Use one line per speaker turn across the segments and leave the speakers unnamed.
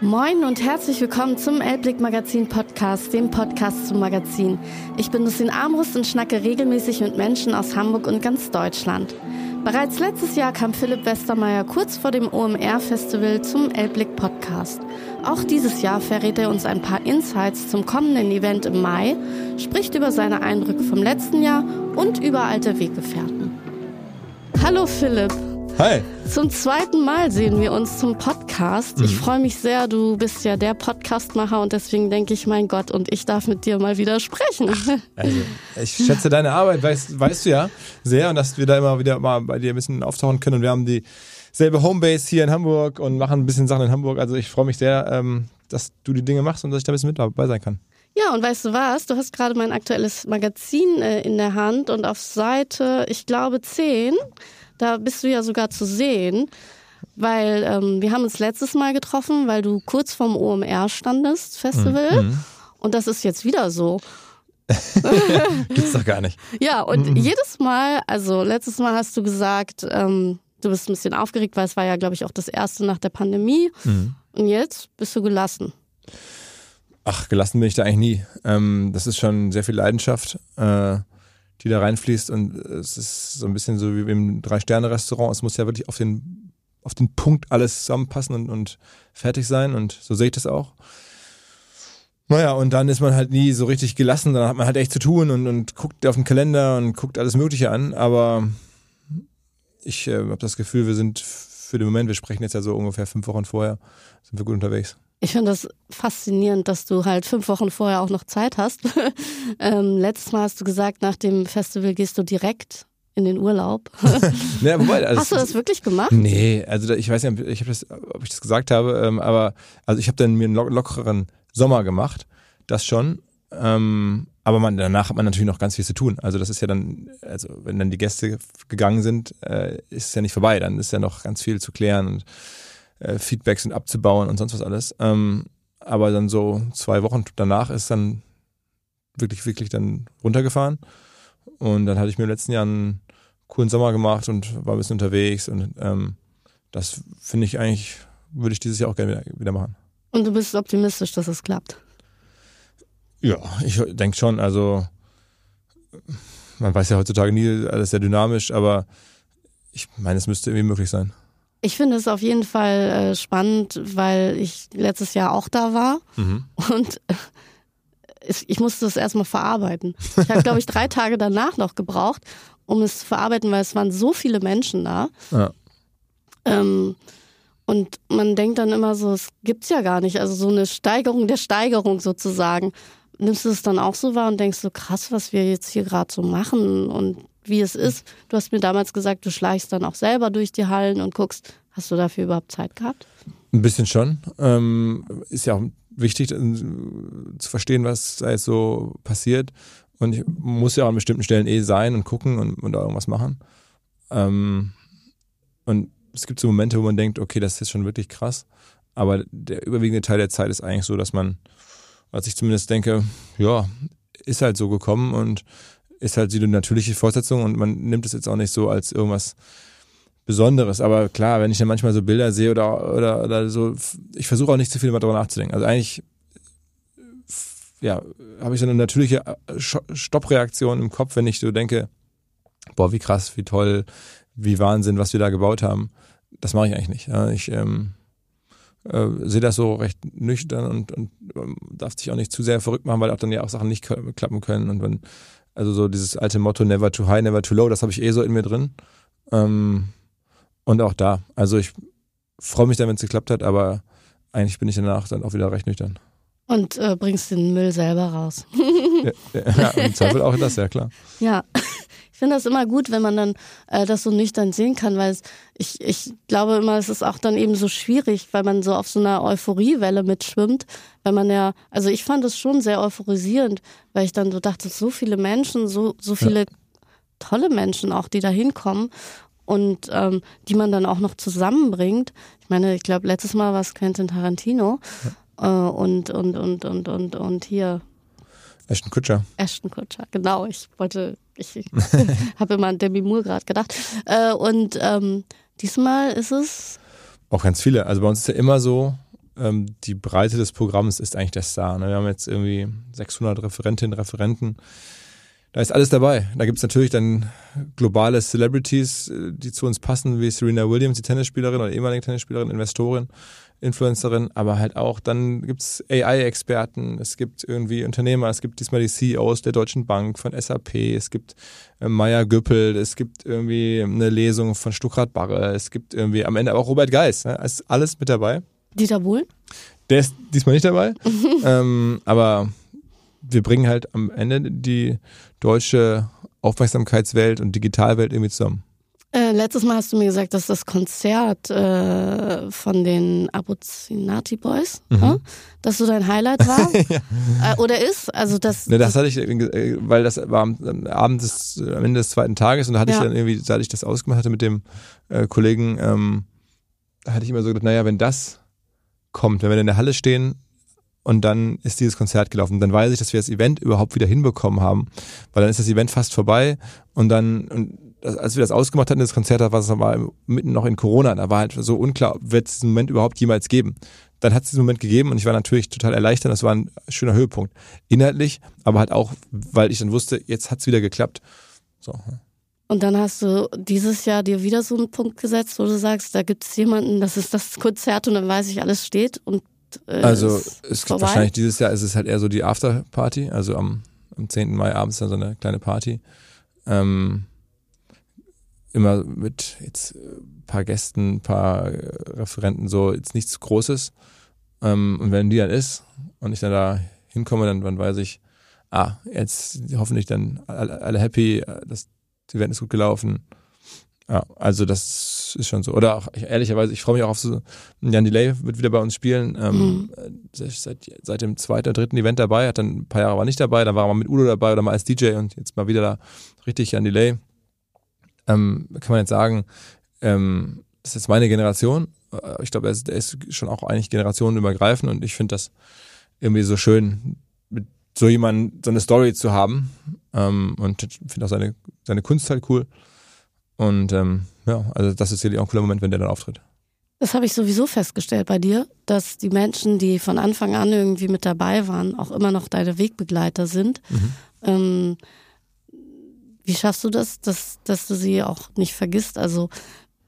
Moin und herzlich willkommen zum Elblick Magazin Podcast, dem Podcast zum Magazin. Ich bin Lucien Armbrust und schnacke regelmäßig mit Menschen aus Hamburg und ganz Deutschland. Bereits letztes Jahr kam Philipp Westermeier kurz vor dem OMR-Festival zum Elblick Podcast. Auch dieses Jahr verrät er uns ein paar Insights zum kommenden Event im Mai, spricht über seine Eindrücke vom letzten Jahr und über alte Weggefährten. Hallo Philipp.
Hi.
Zum zweiten Mal sehen wir uns zum Podcast. Ich mhm. freue mich sehr, du bist ja der Podcastmacher und deswegen denke ich, mein Gott, und ich darf mit dir mal wieder sprechen.
Also, ich schätze deine Arbeit, weißt, weißt du ja, sehr und dass wir da immer wieder mal bei dir ein bisschen auftauchen können und wir haben dieselbe Homebase hier in Hamburg und machen ein bisschen Sachen in Hamburg. Also ich freue mich sehr, ähm, dass du die Dinge machst und dass ich da ein bisschen mit dabei sein kann.
Ja, und weißt du was? Du hast gerade mein aktuelles Magazin äh, in der Hand und auf Seite, ich glaube, 10 da bist du ja sogar zu sehen, weil ähm, wir haben uns letztes Mal getroffen, weil du kurz vorm OMR standest, Festival. Mhm. Und das ist jetzt wieder so.
Gibt's doch gar nicht.
Ja, und mhm. jedes Mal, also letztes Mal hast du gesagt, ähm, du bist ein bisschen aufgeregt, weil es war ja, glaube ich, auch das erste nach der Pandemie. Mhm. Und jetzt bist du gelassen.
Ach, gelassen bin ich da eigentlich nie. Ähm, das ist schon sehr viel Leidenschaft. Äh, die da reinfließt. Und es ist so ein bisschen so wie im Drei-Sterne-Restaurant. Es muss ja wirklich auf den, auf den Punkt alles zusammenpassen und, und fertig sein. Und so sehe ich das auch. Naja, und dann ist man halt nie so richtig gelassen. Dann hat man halt echt zu tun und, und guckt auf den Kalender und guckt alles Mögliche an. Aber ich äh, habe das Gefühl, wir sind für den Moment, wir sprechen jetzt ja so ungefähr fünf Wochen vorher, sind wir gut unterwegs.
Ich finde das faszinierend, dass du halt fünf Wochen vorher auch noch Zeit hast. ähm, letztes Mal hast du gesagt, nach dem Festival gehst du direkt in den Urlaub.
ja, wobei, also
Hast du das wirklich gemacht?
Nee, also ich weiß nicht, ich das, ob ich das gesagt habe, ähm, aber also ich habe dann mir einen lockeren Sommer gemacht, das schon. Ähm, aber man, danach hat man natürlich noch ganz viel zu tun. Also das ist ja dann, also wenn dann die Gäste gegangen sind, äh, ist es ja nicht vorbei. Dann ist ja noch ganz viel zu klären und äh, Feedbacks und abzubauen und sonst was alles. Ähm, aber dann so zwei Wochen danach ist dann wirklich, wirklich dann runtergefahren. Und dann hatte ich mir im letzten Jahr einen coolen Sommer gemacht und war ein bisschen unterwegs. Und ähm, das finde ich eigentlich, würde ich dieses Jahr auch gerne wieder, wieder machen.
Und du bist optimistisch, dass es klappt?
Ja, ich denke schon. Also man weiß ja heutzutage nie, alles sehr dynamisch, aber ich meine, es müsste irgendwie möglich sein.
Ich finde es auf jeden Fall äh, spannend, weil ich letztes Jahr auch da war mhm. und äh, ich musste es erstmal verarbeiten. Ich habe, glaube ich, drei Tage danach noch gebraucht, um es zu verarbeiten, weil es waren so viele Menschen da. Ja. Ähm, und man denkt dann immer so, es gibt's ja gar nicht. Also so eine Steigerung der Steigerung sozusagen. Nimmst du es dann auch so wahr und denkst so, krass, was wir jetzt hier gerade so machen und wie es ist. Du hast mir damals gesagt, du schleichst dann auch selber durch die Hallen und guckst. Hast du dafür überhaupt Zeit gehabt?
Ein bisschen schon. Ähm, ist ja auch wichtig äh, zu verstehen, was da jetzt so passiert. Und ich muss ja auch an bestimmten Stellen eh sein und gucken und, und da irgendwas machen. Ähm, und es gibt so Momente, wo man denkt, okay, das ist jetzt schon wirklich krass. Aber der überwiegende Teil der Zeit ist eigentlich so, dass man, was ich zumindest denke, ja, ist halt so gekommen und ist halt die natürliche Fortsetzung und man nimmt es jetzt auch nicht so als irgendwas Besonderes. Aber klar, wenn ich dann manchmal so Bilder sehe oder, oder, oder so, ich versuche auch nicht zu viel darüber nachzudenken. Also eigentlich, ja, habe ich so eine natürliche äh, Stoppreaktion im Kopf, wenn ich so denke, boah, wie krass, wie toll, wie Wahnsinn, was wir da gebaut haben. Das mache ich eigentlich nicht. Ich ähm, äh, sehe das so recht nüchtern und, und ähm, darf sich auch nicht zu sehr verrückt machen, weil auch dann ja auch Sachen nicht klappen können. Und wenn also so dieses alte Motto Never too high, never too low, das habe ich eh so in mir drin. Ähm, und auch da. Also ich freue mich dann, wenn es geklappt hat, aber eigentlich bin ich danach dann auch wieder recht nüchtern.
Und äh, bringst den Müll selber raus.
ja, ja, im Zweifel auch das, ja klar.
Ja, ich finde das immer gut, wenn man dann äh, das so nüchtern sehen kann, weil es, ich, ich glaube immer, es ist auch dann eben so schwierig, weil man so auf so einer Euphoriewelle mitschwimmt, weil man ja, also ich fand es schon sehr euphorisierend, weil ich dann so dachte, so viele Menschen, so, so viele ja. tolle Menschen auch, die da hinkommen und ähm, die man dann auch noch zusammenbringt. Ich meine, ich glaube, letztes Mal war es Quentin Tarantino ja. äh, und, und, und, und, und, und hier.
Ashton Kutscher.
Ashton Kutscher, genau. Ich wollte, ich, ich habe immer an Demi Moore gerade gedacht. Äh, und ähm, diesmal ist es.
Auch ganz viele. Also bei uns ist ja immer so, ähm, die Breite des Programms ist eigentlich der Star. Ne? Wir haben jetzt irgendwie 600 Referentinnen, Referenten. Da ist alles dabei. Da gibt es natürlich dann globale Celebrities, äh, die zu uns passen, wie Serena Williams, die Tennisspielerin oder ehemalige Tennisspielerin, Investorin, Influencerin, aber halt auch, dann gibt es AI-Experten, es gibt irgendwie Unternehmer, es gibt diesmal die CEOs der Deutschen Bank, von SAP, es gibt äh, Meier Güppel, es gibt irgendwie eine Lesung von Stuckrad Barre, es gibt irgendwie am Ende auch Robert Geis. Ne? Ist alles mit dabei.
Dieter Bohlen?
Der ist diesmal nicht dabei. ähm, aber wir bringen halt am Ende die deutsche Aufmerksamkeitswelt und Digitalwelt irgendwie zusammen.
Äh, letztes Mal hast du mir gesagt, dass das Konzert äh, von den Abuzinati Boys, mhm. äh, dass so dein Highlight war ja. Äh, oder ist. Also das.
Ne, das hatte ich, äh, weil das war am Abend des, am Ende des zweiten Tages und da hatte ja. ich dann irgendwie, seit ich das ausgemacht hatte mit dem Kollegen, ähm, da hatte ich immer so gedacht, naja, wenn das kommt, wenn wir in der Halle stehen und dann ist dieses Konzert gelaufen. Dann weiß ich, dass wir das Event überhaupt wieder hinbekommen haben, weil dann ist das Event fast vorbei und dann, und als wir das ausgemacht hatten, das Konzert, da war es war mitten noch in Corona, da war halt so unklar, wird es diesen Moment überhaupt jemals geben. Dann hat es diesen Moment gegeben und ich war natürlich total erleichtert, das war ein schöner Höhepunkt. Inhaltlich, aber halt auch, weil ich dann wusste, jetzt hat es wieder geklappt. So.
Und dann hast du dieses Jahr dir wieder so einen Punkt gesetzt, wo du sagst, da gibt es jemanden, das ist das Konzert und dann weiß ich, alles steht und
äh, Also es gibt wahrscheinlich dieses Jahr ist es halt eher so die Afterparty, also am, am 10. Mai abends dann so eine kleine Party. Ähm, immer mit jetzt ein paar Gästen, ein paar Referenten, so jetzt nichts Großes. Ähm, und wenn die dann ist und ich dann da hinkomme, dann, dann weiß ich, ah, jetzt hoffentlich dann alle, happy, das Event ist gut gelaufen. Ja, also das ist schon so. Oder auch ehrlicherweise, ich freue mich auch auf so, Jan Delay wird wieder bei uns spielen. Ähm, mhm. seit, seit dem zweiten, dritten Event dabei, hat dann ein paar Jahre war nicht dabei, dann war er mal mit Udo dabei oder mal als DJ und jetzt mal wieder da richtig Jan Delay. Ähm, kann man jetzt sagen, ähm, das ist jetzt meine Generation. Äh, ich glaube, er ist, er ist schon auch eigentlich generationenübergreifend und ich finde das irgendwie so schön, mit so jemandem so eine Story zu haben. Ähm, und finde auch seine, seine Kunst halt cool. Und ähm, ja, also das ist sicherlich auch ein cooler Moment, wenn der dann auftritt.
Das habe ich sowieso festgestellt bei dir, dass die Menschen, die von Anfang an irgendwie mit dabei waren, auch immer noch deine Wegbegleiter sind. Mhm. Ähm, wie schaffst du das, dass, dass du sie auch nicht vergisst? Also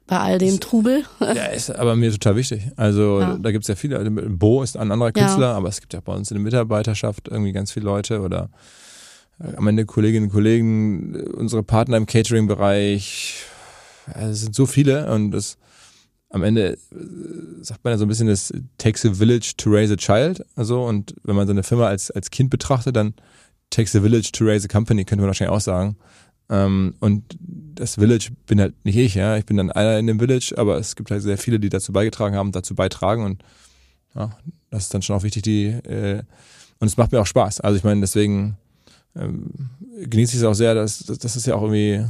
bei all dem Trubel.
Ja, ist aber mir total wichtig. Also ja. da gibt es ja viele. Also, Bo ist ein anderer Künstler, ja. aber es gibt ja bei uns in der Mitarbeiterschaft irgendwie ganz viele Leute oder am Ende Kolleginnen und Kollegen, unsere Partner im Catering-Bereich. Es sind so viele und das am Ende äh, sagt man ja so ein bisschen, das takes a village to raise a child. Also, und wenn man so eine Firma als, als Kind betrachtet, dann takes a village to raise a company, könnte man wahrscheinlich auch sagen. Ähm, und das Village bin halt nicht ich, ja. Ich bin dann einer in dem Village, aber es gibt halt sehr viele, die dazu beigetragen haben, dazu beitragen und ja, das ist dann schon auch wichtig, die äh, und es macht mir auch Spaß. Also ich meine, deswegen ähm, genieße ich es auch sehr, dass, dass das ist ja auch irgendwie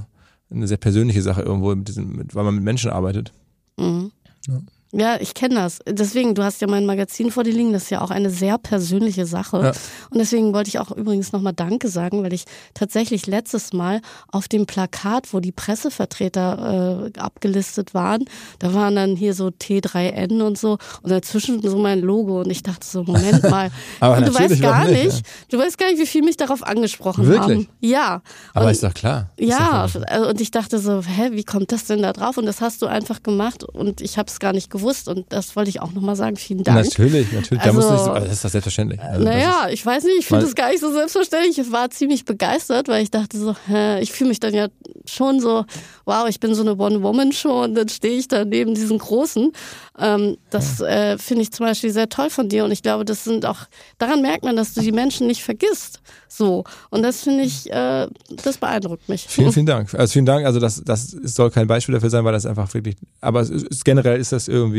eine sehr persönliche Sache irgendwo, mit diesem, mit, weil man mit Menschen arbeitet.
Mhm. Ja. Ja, ich kenne das. Deswegen, du hast ja mein Magazin vor dir liegen, das ist ja auch eine sehr persönliche Sache. Ja. Und deswegen wollte ich auch übrigens nochmal Danke sagen, weil ich tatsächlich letztes Mal auf dem Plakat, wo die Pressevertreter äh, abgelistet waren, da waren dann hier so T3N und so und dazwischen so mein Logo und ich dachte so, Moment mal.
Aber
und du weißt gar
nicht,
nicht du weißt gar nicht, wie viel mich darauf angesprochen
Wirklich?
haben. Ja.
Aber
und,
ist doch klar.
Ja,
doch klar.
und ich dachte so, hä, wie kommt das denn da drauf? Und das hast du einfach gemacht und ich habe es gar nicht gewusst gewusst und das wollte ich auch nochmal sagen. Vielen Dank.
Natürlich, natürlich.
Also,
da musst du nicht das ist doch selbstverständlich. Also
naja, ich weiß nicht, ich finde es gar nicht so selbstverständlich. Ich war ziemlich begeistert, weil ich dachte so, hä, ich fühle mich dann ja schon so, wow, ich bin so eine One-Woman-Show und dann stehe ich da neben diesen Großen. Ähm, das äh, finde ich zum Beispiel sehr toll von dir und ich glaube, das sind auch, daran merkt man, dass du die Menschen nicht vergisst. So. Und das finde ich, äh, das beeindruckt mich.
Vielen, vielen Dank. Also vielen Dank. Also das, das soll kein Beispiel dafür sein, weil das einfach wirklich, aber es ist, generell ist das irgendwie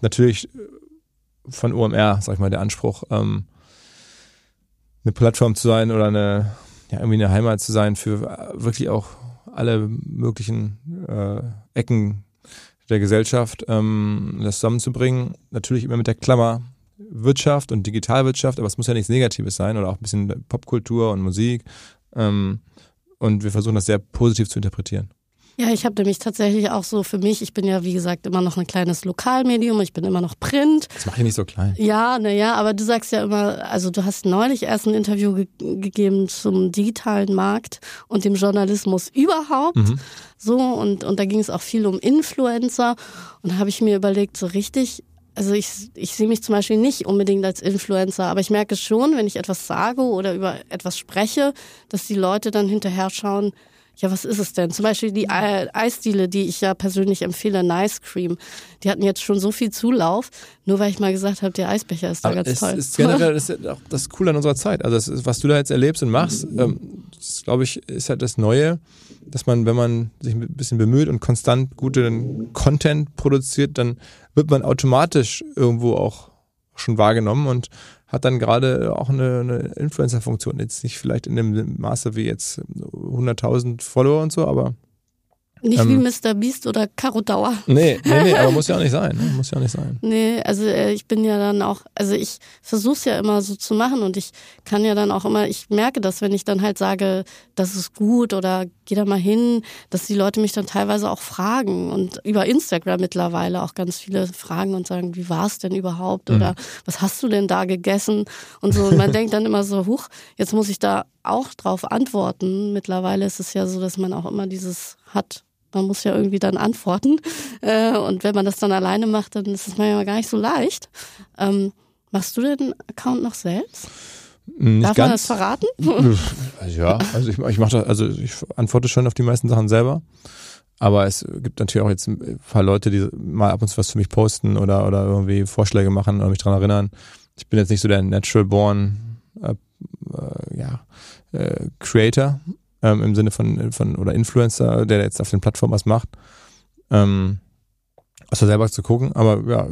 natürlich von OMR, sag ich mal, der Anspruch, ähm, eine Plattform zu sein oder eine, ja, irgendwie eine Heimat zu sein für wirklich auch alle möglichen äh, Ecken der Gesellschaft, ähm, das zusammenzubringen. Natürlich immer mit der Klammer Wirtschaft und Digitalwirtschaft, aber es muss ja nichts Negatives sein oder auch ein bisschen Popkultur und Musik. Ähm, und wir versuchen das sehr positiv zu interpretieren.
Ja, ich habe nämlich tatsächlich auch so für mich, ich bin ja wie gesagt immer noch ein kleines Lokalmedium, ich bin immer noch Print.
Das mache ich nicht so klein.
Ja, naja, aber du sagst ja immer, also du hast neulich erst ein Interview ge gegeben zum digitalen Markt und dem Journalismus überhaupt. Mhm. So, und, und da ging es auch viel um Influencer. Und da habe ich mir überlegt, so richtig, also ich, ich sehe mich zum Beispiel nicht unbedingt als Influencer, aber ich merke schon, wenn ich etwas sage oder über etwas spreche, dass die Leute dann hinterher schauen, ja, was ist es denn? Zum Beispiel die Eisdiele, die ich ja persönlich empfehle, Nice Cream. Die hatten jetzt schon so viel Zulauf, nur weil ich mal gesagt habe, der Eisbecher ist da Aber ganz
es
toll.
Ist generell das ist auch das Coole an unserer Zeit. Also ist, was du da jetzt erlebst und machst, ähm, das glaube ich, ist halt das Neue, dass man, wenn man sich ein bisschen bemüht und konstant guten Content produziert, dann wird man automatisch irgendwo auch schon wahrgenommen und hat dann gerade auch eine, eine Influencer-Funktion. Jetzt nicht vielleicht in dem Maße wie jetzt 100.000 Follower und so, aber
nicht ähm, wie Mr. Beast oder Caro Dauer.
Nee, nee, nee, aber muss ja auch nicht sein. Ne? Muss ja auch nicht sein.
Nee, also äh, ich bin ja dann auch, also ich versuche es ja immer so zu machen und ich kann ja dann auch immer, ich merke das, wenn ich dann halt sage, das ist gut oder geh da mal hin, dass die Leute mich dann teilweise auch fragen und über Instagram mittlerweile auch ganz viele fragen und sagen, wie war es denn überhaupt oder mhm. was hast du denn da gegessen und so. Und man denkt dann immer so, huch, jetzt muss ich da auch drauf antworten. Mittlerweile ist es ja so, dass man auch immer dieses hat, man muss ja irgendwie dann antworten. Äh, und wenn man das dann alleine macht, dann ist es manchmal gar nicht so leicht. Ähm, machst du den Account noch selbst?
Nicht
Darf
ganz.
man das verraten?
ja, also ich, ich mache das, also ich antworte schon auf die meisten Sachen selber. Aber es gibt natürlich auch jetzt ein paar Leute, die mal ab und zu was für mich posten oder, oder irgendwie Vorschläge machen oder mich daran erinnern. Ich bin jetzt nicht so der Natural Born äh, äh, ja, äh, Creator, ähm, im Sinne von, von oder Influencer, der jetzt auf den Plattformen was macht. Ähm, außer selber zu gucken, aber ja,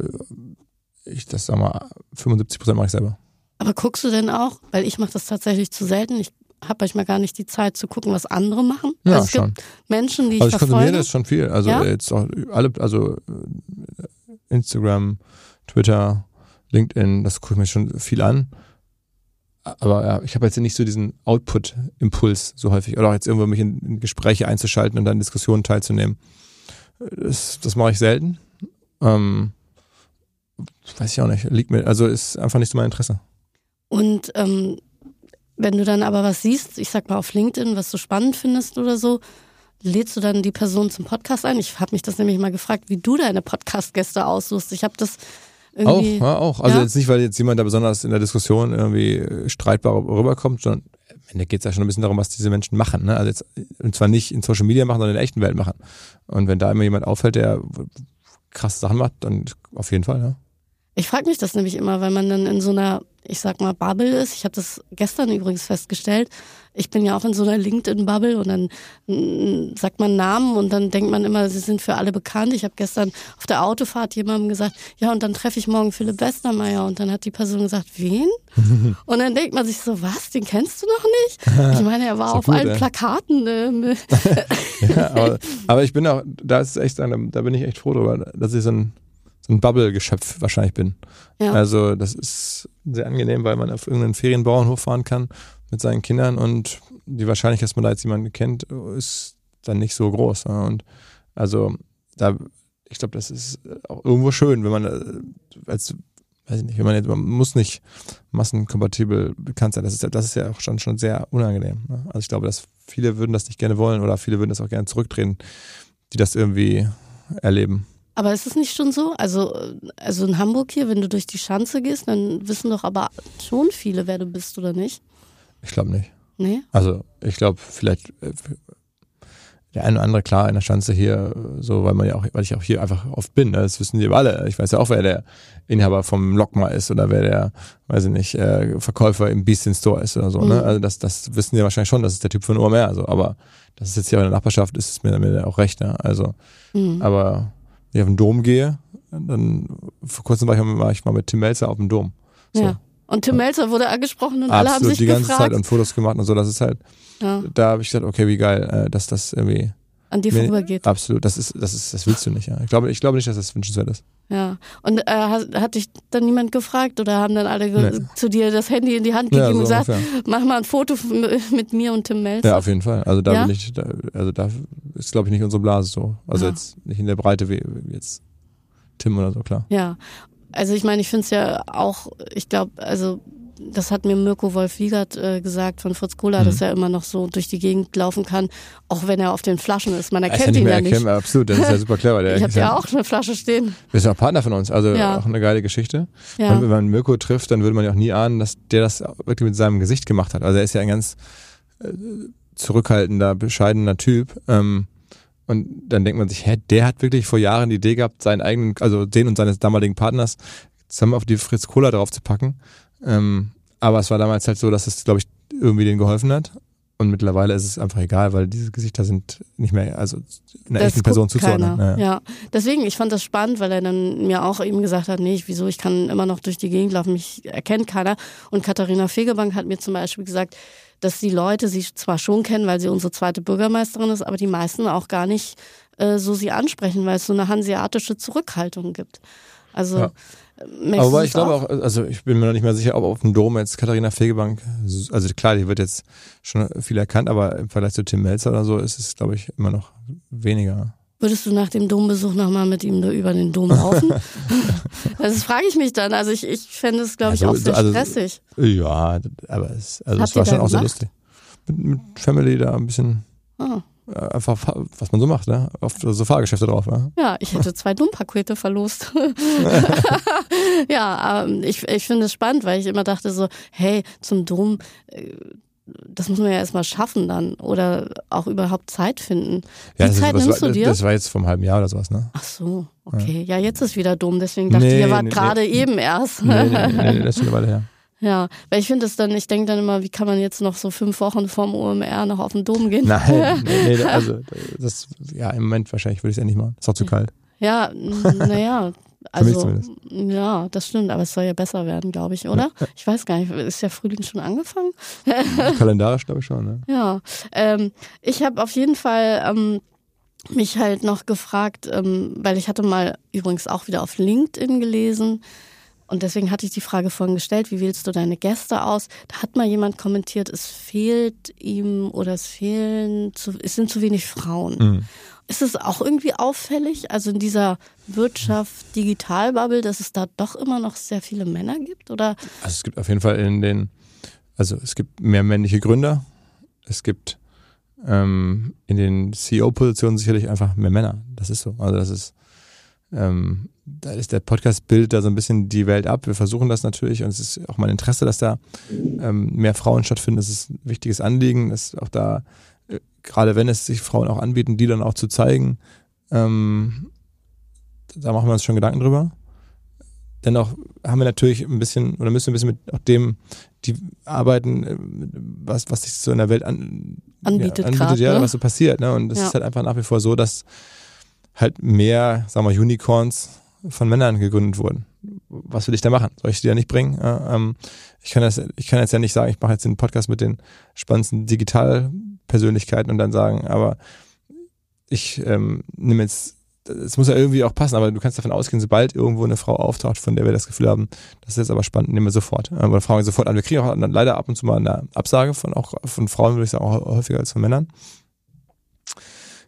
ich das sag mal, 75 Prozent mache ich selber.
Aber guckst du denn auch, weil ich mache das tatsächlich zu selten, ich habe manchmal gar nicht die Zeit zu gucken, was andere machen.
Ja,
also es
schon.
gibt Menschen, die ich
Also ich
verfolge.
konsumiere das schon viel. Also
Ja?
jetzt auch alle, also äh, Instagram, Twitter, LinkedIn, das gucke ich mir schon viel an. Aber ja, ich habe jetzt nicht so diesen Output-Impuls so häufig. Oder auch jetzt irgendwo mich in, in Gespräche einzuschalten und dann Diskussionen teilzunehmen. Das, das mache ich selten. Ähm, weiß ich auch nicht. Liegt mir, also ist einfach nicht so mein Interesse.
Und ähm, wenn du dann aber was siehst, ich sag mal auf LinkedIn, was du spannend findest oder so, lädst du dann die Person zum Podcast ein? Ich habe mich das nämlich mal gefragt, wie du deine Podcast-Gäste aussuchst. Ich habe das
Auch,
irgendwie.
ja, auch. Also
Ja?
jetzt nicht, weil jetzt jemand da besonders in der Diskussion irgendwie äh, streitbar rüberkommt, sondern am Ende geht es ja schon ein bisschen darum, was diese Menschen machen. Ne? Also jetzt, und zwar nicht in Social Media machen, sondern in der echten Welt machen. Und wenn da immer jemand auffällt, der krasse Sachen macht, dann auf jeden Fall, ja.
Ich frage mich das nämlich immer, weil man dann in so einer, ich sag mal, Bubble ist. Ich habe das gestern übrigens festgestellt. Ich bin ja auch in so einer LinkedIn-Bubble und dann mm, sagt man Namen und dann denkt man immer, sie sind für alle bekannt. Ich habe gestern auf der Autofahrt jemandem gesagt, ja, und dann treffe ich morgen Philipp Westermeier. Und dann hat die Person gesagt, wen? und dann denkt man sich so, was, den kennst du noch nicht? Ich meine, er war auf
gut,
allen
ey.
Plakaten. Ne?
ja aber, aber ich bin auch, da ist echt, da bin ich echt froh drüber, dass ich so ein, ein Bubble-Geschöpf wahrscheinlich bin.
Ja.
Also das ist sehr angenehm, weil man auf irgendeinen Ferienbauernhof fahren kann mit seinen Kindern und die Wahrscheinlichkeit, dass man da jetzt jemanden kennt, ist dann nicht so groß. ja. Und also da, ich glaube, das ist auch irgendwo schön, wenn man äh, als weiß ich nicht, wenn man jetzt, man muss nicht massenkompatibel bekannt sein. Das ist ja, das ist ja auch schon, schon sehr unangenehm. Ne? Also ich glaube, dass viele würden das nicht gerne wollen oder viele würden das auch gerne zurückdrehen, die das irgendwie erleben.
Aber ist es nicht schon so? Also, also in Hamburg hier, wenn du durch die Schanze gehst, dann wissen doch aber schon viele, wer du bist oder nicht.
Ich glaube nicht.
Nee?
Also ich glaube, vielleicht äh, der eine oder andere klar in der Schanze hier, äh, so weil man ja auch, weil ich auch hier einfach oft bin. Ne? Das wissen die alle. Ich weiß ja auch, wer der Inhaber vom Lokma ist oder wer der, weiß ich nicht, äh, Verkäufer im Beastin Store ist oder so. Ne?
Mhm.
Also das, das wissen die wahrscheinlich schon. Das ist der Typ von OMR. Also, aber das ist jetzt hier in der Nachbarschaft, ist es mir damit auch recht. Ne? Also,
Mhm.
aber wenn ich auf den Dom gehe, dann vor kurzem war ich, mal- mit Tim Melzer auf dem Dom. So.
Ja. Und Tim Melzer wurde angesprochen und alle haben
Absolut,
sich
die ganze
gefragt.
Zeit und Fotos gemacht und so. Das ist halt,
ja,
da habe ich gesagt, okay, wie geil, äh, dass das irgendwie.
An dir vorübergeht.
Absolut, das ist, das ist, das willst du nicht, ja. Ich glaube, ich glaube nicht, dass das wünschenswert ist.
Ja. Und äh, hat, hat dich dann niemand gefragt oder haben dann alle
Nee.
zu dir das Handy in die Hand
Ja,
gegeben
so
und gesagt,
ungefähr.
mach mal ein Foto mit mir und Tim Melzer?
Ja, auf jeden Fall. Also da
Ja?
will ich, da, also da ist, glaube ich, nicht unsere Blase so. Also
Ja.
jetzt nicht in der Breite wie jetzt Tim oder so, klar.
Ja, also ich meine, ich finde es ja auch, ich glaube, also das hat mir Mirko Wolf-Wiegert äh, gesagt von Fritz Kohler,
Mhm.
dass er immer noch so durch die Gegend laufen kann, auch wenn er auf den Flaschen ist. Man
Er
erkennt
ja
ihn ja nicht.
erkennbar, absolut. Das ist ja super clever.
Ich habe ja auch eine Flasche stehen.
Wir sind auch Partner von uns, also
Ja.
auch eine geile Geschichte.
Ja,
Und wenn man Mirko trifft, dann würde man ja auch nie ahnen, dass der das wirklich mit seinem Gesicht gemacht hat. Also er ist ja ein ganz äh, zurückhaltender, bescheidener Typ. Ähm, und dann denkt man sich, hä, der hat wirklich vor Jahren die Idee gehabt, seinen eigenen, also den und seines damaligen Partners zusammen auf die Fritz Cola drauf zu packen. Ähm, aber es war damals halt so, dass es, glaube ich, irgendwie denen geholfen hat. Und mittlerweile ist es einfach egal, weil diese Gesichter sind nicht mehr, also einer
das
echten Person zuzuordnen.
Ja. deswegen, ich fand das spannend, weil er dann mir auch eben gesagt hat, nee, ich- wieso, ich kann immer noch durch die Gegend laufen, mich erkennt keiner. Und Katharina Fegebank hat mir zum Beispiel gesagt, dass die Leute sie zwar schon kennen, weil sie unsere zweite Bürgermeisterin ist, aber die meisten auch gar nicht äh, so sie ansprechen, weil es so eine hanseatische Zurückhaltung gibt. Also
Ja.
Merkst
Aber ich glaube auch, also ich bin mir noch nicht mehr sicher, ob auf dem Dom jetzt Katharina Fegebank, also klar, die wird jetzt schon viel erkannt, aber im Vergleich zu Tim Melzer oder so ist es, glaube ich, immer noch weniger.
Würdest du nach dem Dombesuch nochmal mit ihm da über den Dom laufen? das frage ich mich dann. Also ich, ich fände es, glaube ich,
Also-
auch sehr
also-
stressig.
Ja, aber es, also es war schon auch sehr
gemacht?
lustig. Mit, mit Family da ein bisschen
Ah.
Einfach, fa- was man so macht, ne? Auf so Fahrgeschäfte drauf, ja.
Ja, ich hätte zwei Dommpakete verlost. ja, ähm, ich, ich finde es spannend, weil ich immer dachte so, hey, zum Dom, äh, das muss man ja erstmal schaffen dann oder auch überhaupt Zeit finden. Wie
ja das, ist-
Zeit
das,
nimmst
war,
du dir?
das war jetzt einem halben Jahr oder sowas, ne?
Ach so, okay. Ja, jetzt ist wieder Dom, deswegen dachte ich,
Nee,
ihr wart
nee,
gerade
nee.
eben erst.
Nee, nee, nee, nee, das ist schon eine Weile her.
Ja, weil ich finde das dann, ich denke dann immer, wie kann man jetzt noch so fünf Wochen vorm OMR noch auf den Dom gehen?
Nein, nee, nee, also das, ja, im Moment wahrscheinlich würde ich es ja nicht machen. Ist auch zu kalt.
Ja, naja. Also, ja, das stimmt, aber es soll ja besser werden, glaube ich, oder? Ich weiß gar nicht, ist der Frühling schon angefangen?
Kalendarisch glaube ich schon, ne?
Ja, ähm, ich habe auf jeden Fall ähm, mich halt noch gefragt, ähm, weil ich hatte mal übrigens auch wieder auf LinkedIn gelesen und deswegen hatte ich die Frage vorhin gestellt, wie wählst du deine Gäste aus? Da hat mal jemand kommentiert, es fehlt ihm oder es fehlen, zu, es sind zu wenig Frauen.
Mhm.
Ist es auch irgendwie auffällig, also in dieser Wirtschaft Digitalbubble, dass es da doch immer noch sehr viele Männer gibt? Oder
Also es gibt auf jeden Fall in den, also es gibt mehr männliche Gründer. Es gibt ähm, in den CEO-Positionen sicherlich einfach mehr Männer. Das ist so. Also das ist, ähm, da ist der Podcast bildet da so ein bisschen die Welt ab. Wir versuchen das natürlich und es ist auch mein Interesse, dass da ähm, mehr Frauen stattfinden. Das ist ein wichtiges Anliegen, dass auch da, äh, gerade wenn es sich Frauen auch anbieten, die dann auch zu zeigen, ähm, da machen wir uns schon Gedanken drüber. Dennoch haben wir natürlich ein bisschen oder müssen wir ein bisschen mit auch dem, die arbeiten, äh, was, was sich so in der Welt an,
Anbietet
ja,
grad,
ja,
ne?
was so passiert. Ne? Und es
Ja.
ist halt einfach nach wie vor so, dass halt mehr, sagen wir, Unicorns von Männern gegründet wurden. Was will ich da machen? Soll ich die da nicht bringen? Äh, ähm, ich, kann das, ich kann jetzt ja nicht sagen, ich mache jetzt den Podcast mit den spannendsten Digitalpersönlichkeiten und dann sagen, aber ich ähm, nehme jetzt, es muss ja irgendwie auch passen, aber du kannst davon ausgehen, sobald irgendwo eine Frau auftaucht, von der wir das Gefühl haben, das ist jetzt aber spannend, nehmen wir sofort. Äh, Oder fragen wir sofort an. Wir kriegen auch dann leider ab und zu mal eine Absage von auch von Frauen, würde ich sagen, auch häufiger als von Männern.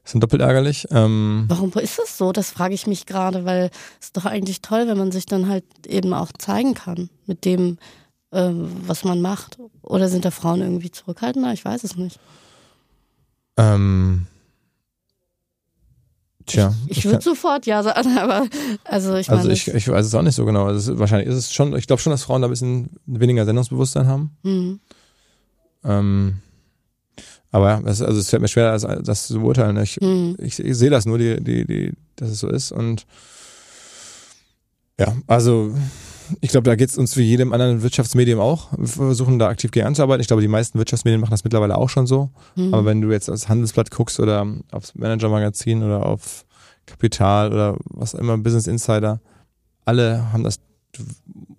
Das ist doppelt ärgerlich. Ähm,
Warum ist das so? Das frage ich mich gerade, weil es ist doch eigentlich toll, wenn man sich dann halt eben auch zeigen kann mit dem, äh, was man macht. Oder sind da Frauen irgendwie zurückhaltender? Ich weiß es nicht.
ähm, tja.
Ich
kann-
würde sofort ja sagen, aber also ich meine,
Also ich, ich weiß es auch nicht so genau. Also es, wahrscheinlich ist es schon, ich glaube schon, dass Frauen da ein bisschen weniger Sendungsbewusstsein haben.
hm,
Ähm, aber ja, es, also es fällt mir schwer, das, das zu beurteilen. Ich,
hm,
ich, ich sehe das nur, die, die, die, dass es so ist. Und ja, also ich glaube, da geht es uns wie jedem anderen Wirtschaftsmedium auch. Wir versuchen da aktiv gegen anzuarbeiten. Ich glaube, die meisten Wirtschaftsmedien machen das mittlerweile auch schon so.
hm.
Aber wenn du jetzt aufs Handelsblatt guckst oder aufs Manager-Magazin oder auf Kapital oder was immer, Business Insider, alle haben das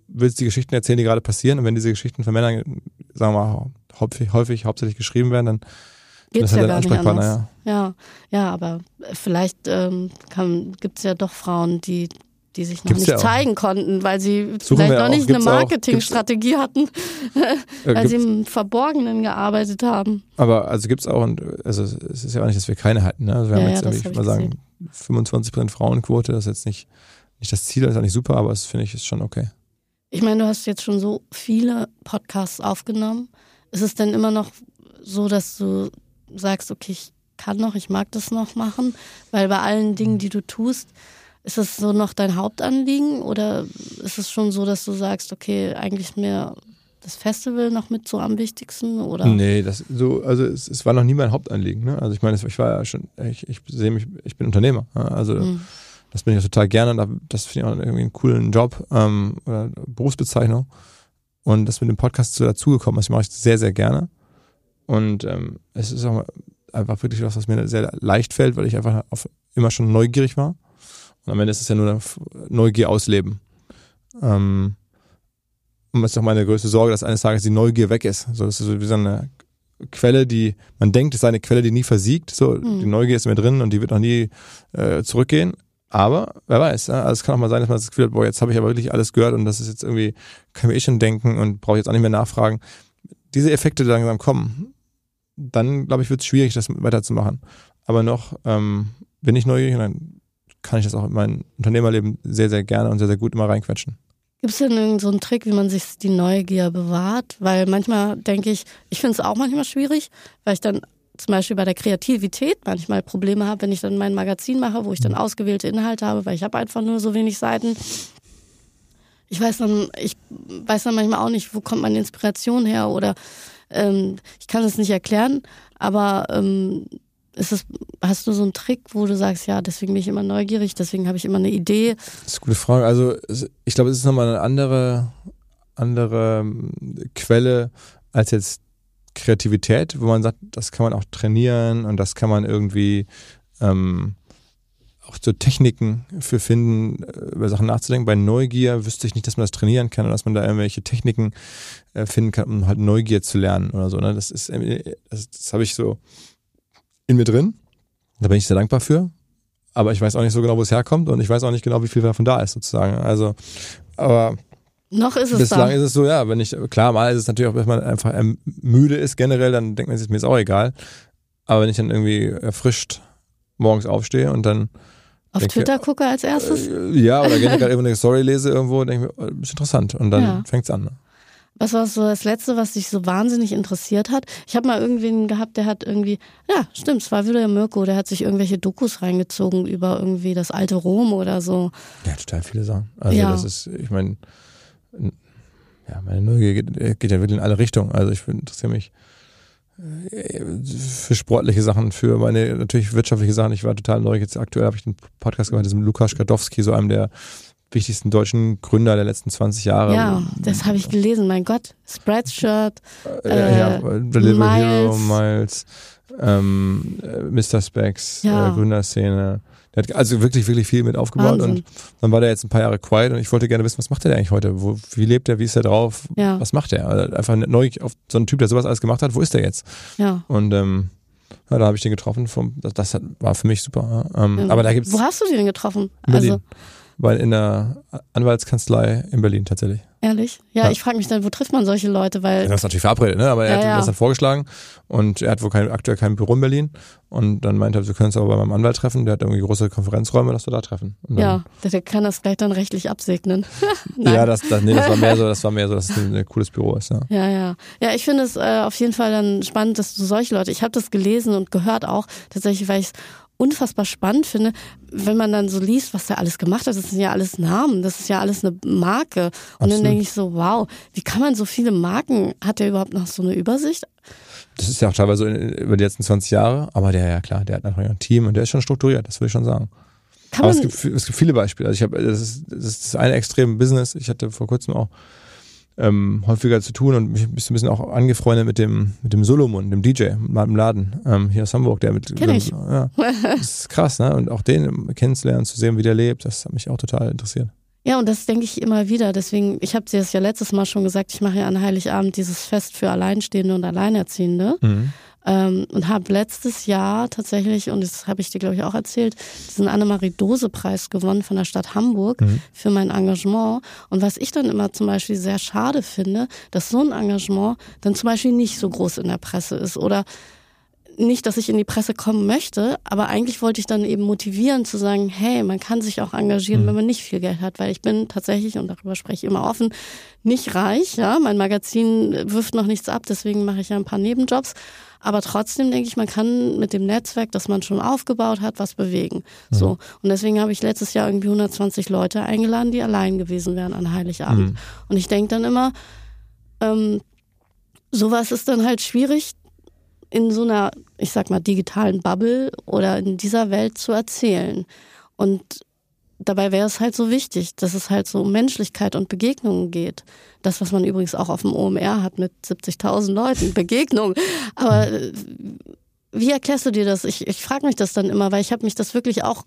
willst die Geschichten erzählen, die gerade passieren. Und wenn diese Geschichten von Männern, sagen wir mal, häufig, häufig hauptsächlich geschrieben werden, dann
Geht's
das
ja
halt
gar nicht anders. Ja, ja, aber vielleicht ähm, gibt es ja doch Frauen, die, die sich noch
Gibt's
nicht
ja auch.
zeigen konnten, weil sie
Suchen
vielleicht noch
auch.
nicht eine
Gibt's auch.
Marketingstrategie hatten, weil sie
gibt's-
im Verborgenen gearbeitet haben.
Aber also gibt's auch, und also es ist ja auch nicht, dass wir keine hatten. Ne? Also wir
Ja,
haben
ja,
jetzt
hab
ich
ich
mal sagen, 25% Frauenquote, das ist jetzt nicht, nicht das Ziel, das ist auch nicht super, aber das finde ich ist schon okay.
Ich meine, du hast jetzt schon so viele Podcasts aufgenommen. Ist es denn immer noch so, dass du sagst, okay, ich kann noch, ich mag das noch machen? Weil bei allen Dingen, die du tust, ist es so noch dein Hauptanliegen oder ist es schon so, dass du sagst, okay, eigentlich mir das Festival noch mit so am wichtigsten oder?
Nee, das so, also es, es war noch nie mein Hauptanliegen. Ne? Also ich meine, ich war ja schon, ich, ich sehe mich, ich bin Unternehmer. ne? Also
Mhm.
das bin ich ja total gerne. Das finde ich auch irgendwie einen coolen Job ähm, oder Berufsbezeichnung. Und das mit dem Podcast so dazugekommen ist, mache ich sehr, sehr gerne. Und ähm, es ist auch einfach wirklich was, was mir sehr leicht fällt, weil ich einfach auf, immer schon neugierig war. Und am Ende ist es ja nur Neugier ausleben. Ähm, und das ist auch meine größte Sorge, dass eines Tages die Neugier weg ist. So, das ist so wie so eine Quelle, die, man denkt, es sei eine Quelle, die nie versiegt. So,
Mhm.
die Neugier ist mir drin und die wird auch nie äh, zurückgehen. Aber wer weiß, ja? also es kann auch mal sein, dass man das Gefühl hat, boah, jetzt habe ich aber wirklich alles gehört und das ist jetzt irgendwie, kann mir eh schon denken und brauche jetzt auch nicht mehr nachfragen. Diese Effekte, die langsam kommen, dann glaube ich, wird es schwierig, das weiterzumachen. Aber noch ähm, bin ich neugierig und dann kann ich das auch in mein Unternehmerleben sehr, sehr gerne und sehr, sehr gut immer reinquetschen.
Gibt es denn irgendeinen so einen Trick, wie man sich die Neugier bewahrt? Weil manchmal denke ich, ich finde es auch manchmal schwierig, weil ich dann zum Beispiel bei der Kreativität manchmal Probleme habe, wenn ich dann mein Magazin mache, wo ich dann ausgewählte Inhalte habe, weil ich habe einfach nur so wenig Seiten. Ich weiß dann, ich weiß dann manchmal auch nicht, wo kommt meine Inspiration her oder ähm, ich kann es nicht erklären, aber ähm, ist es, hast du so einen Trick, wo du sagst, ja, deswegen bin ich immer neugierig, deswegen habe ich immer eine Idee.
Das ist eine gute Frage. Also ich glaube, es ist nochmal eine andere, andere ähm, Quelle als jetzt Kreativität, wo man sagt, das kann man auch trainieren und das kann man irgendwie ähm, auch so Techniken für finden, äh, über Sachen nachzudenken. Bei Neugier wüsste ich nicht, dass man das trainieren kann oder dass man da irgendwelche Techniken äh, finden kann, um halt Neugier zu lernen oder so. Ne? Das ist, irgendwie- das, das habe ich so in mir drin. Da bin ich sehr dankbar für. Aber ich weiß auch nicht so genau, wo es herkommt und ich weiß auch nicht genau, wie viel davon da ist, sozusagen. Also, aber
Noch ist es
bislang
da.
ist es so, ja, wenn ich, klar, mal ist es natürlich auch, wenn man einfach ähm, müde ist generell, dann denkt man sich, mir ist auch egal. Aber wenn ich dann irgendwie erfrischt morgens aufstehe und dann,
Auf
denke,
Twitter gucke als erstes.
äh, ja, oder generell irgendeine Story lese irgendwo, denke ich mir, oh, ist interessant. Und dann
Ja.
fängt's an. Ne?
Was war so das Letzte, was dich so wahnsinnig interessiert hat? Ich habe mal irgendwen gehabt, der hat irgendwie, ja, stimmt, es war wieder der Mirko, der hat sich irgendwelche Dokus reingezogen über irgendwie das alte Rom oder so.
Ja, total viele Sachen. Also
Ja.
das ist, ich meine, ja, meine Neugier geht, geht ja wirklich in alle Richtungen. Also ich interessiere mich äh, für sportliche Sachen, für meine natürlich wirtschaftliche Sachen. Ich war total neugierig. Jetzt aktuell habe ich einen Podcast gemacht, diesem Lukas Gadowski, so einem der wichtigsten deutschen Gründer der letzten 20 Jahre.
Ja, das habe ich gelesen, mein Gott. Spreadshirt,
Äh, ja,
äh,
Delivery Hero,
Miles.
Miles, ähm, äh, Mr. Specs,
Ja.
äh, Gründerszene. Der hat also wirklich, wirklich viel mit aufgebaut
Wahnsinn.
und dann war der jetzt ein paar Jahre quiet und ich wollte gerne wissen, was macht der eigentlich heute? Wo, wie lebt er? Wie ist er drauf?
Ja.
Was macht er? Also einfach neugierig auf so einen Typ, der sowas alles gemacht hat. Wo ist der jetzt?
ja.
Und ähm, ja, da habe ich den getroffen. Vom, das, das hat, war für mich super. ja. Ähm, aber da gibt's
Wo hast du den getroffen?
in Berlin.
Also,
weil in der Anwaltskanzlei in Berlin tatsächlich.
ehrlich? Ja,
Ja.
ich frage mich dann, wo trifft man solche Leute? Weil,
Ja, das ist natürlich verabredet, ne? aber er
Ja,
hat
ja.
das dann vorgeschlagen und er hat wohl kein, aktuell kein Büro in Berlin und dann meinte er, wir können uns aber bei meinem Anwalt treffen, der hat irgendwie große Konferenzräume, dass wir da treffen.
Ja, der, der kann das gleich dann rechtlich absegnen.
Ja, das, das, nee, das war mehr so, das war mehr so, dass es ein, ein cooles Büro ist. Ja.
Ja, ja. Ja, ich finde es äh, auf jeden Fall dann spannend, dass du solche Leute, ich habe das gelesen und gehört auch, tatsächlich, weil ich es unfassbar spannend finde, wenn man dann so liest, was der alles gemacht hat. Das sind ja alles Namen, das ist ja alles eine Marke. Und
Absolut.
dann denke ich so, wow, wie kann man so viele Marken, hat der überhaupt noch so eine Übersicht?
Das ist ja auch teilweise über die letzten 20 Jahre, aber der, ja klar, der hat einfach ein Team und der ist schon strukturiert, das würde ich schon sagen.
Kann
aber
man,
es gibt, es gibt viele Beispiele. Also ich habe, das ist, das ist das eine extreme Business. Ich hatte vor kurzem auch ähm, häufiger zu tun und mich ein bisschen, ein bisschen auch angefreundet mit dem, mit dem Solomon, dem DJ, im Laden, ähm, hier aus Hamburg, der mit,
Kenn ich.
ja, das ist krass, ne? Und auch den kennenzulernen, zu sehen, wie der lebt, das hat mich auch total interessiert.
Ja, und das denke ich immer wieder. Deswegen, ich habe dir das ja letztes Mal schon gesagt, ich mache ja an Heiligabend dieses Fest für Alleinstehende und Alleinerziehende. Mhm. Ähm, und habe letztes Jahr tatsächlich, und das habe ich dir, glaube ich, auch erzählt, diesen Annemarie-Dose-Preis gewonnen von der Stadt Hamburg mhm. für mein Engagement. Und was ich dann immer zum Beispiel sehr schade finde, dass so ein Engagement dann zum Beispiel nicht so groß in der Presse ist oder nicht, dass ich in die Presse kommen möchte, aber eigentlich wollte ich dann eben motivieren zu sagen, hey, man kann sich auch engagieren, mhm. wenn man nicht viel Geld hat, weil ich bin tatsächlich, und darüber spreche ich immer offen, nicht reich, ja, mein Magazin wirft noch nichts ab, deswegen mache ich ja ein paar Nebenjobs, aber trotzdem denke ich, man kann mit dem Netzwerk, das man schon aufgebaut hat, was bewegen. Mhm. So. Und deswegen habe ich letztes Jahr irgendwie 120 Leute eingeladen, die allein gewesen wären an Heiligabend. Mhm. Und ich denke dann immer, ähm, sowas ist dann halt schwierig, in so einer, ich sag mal, digitalen Bubble oder in dieser Welt zu erzählen. Und dabei wäre es halt so wichtig, dass es halt so um Menschlichkeit und Begegnungen geht. Das, was man übrigens auch auf dem OMR hat mit 70.000 Leuten, Begegnung. Aber wie erklärst du dir das? Ich, ich frage mich das dann immer, weil ich habe mich das wirklich auch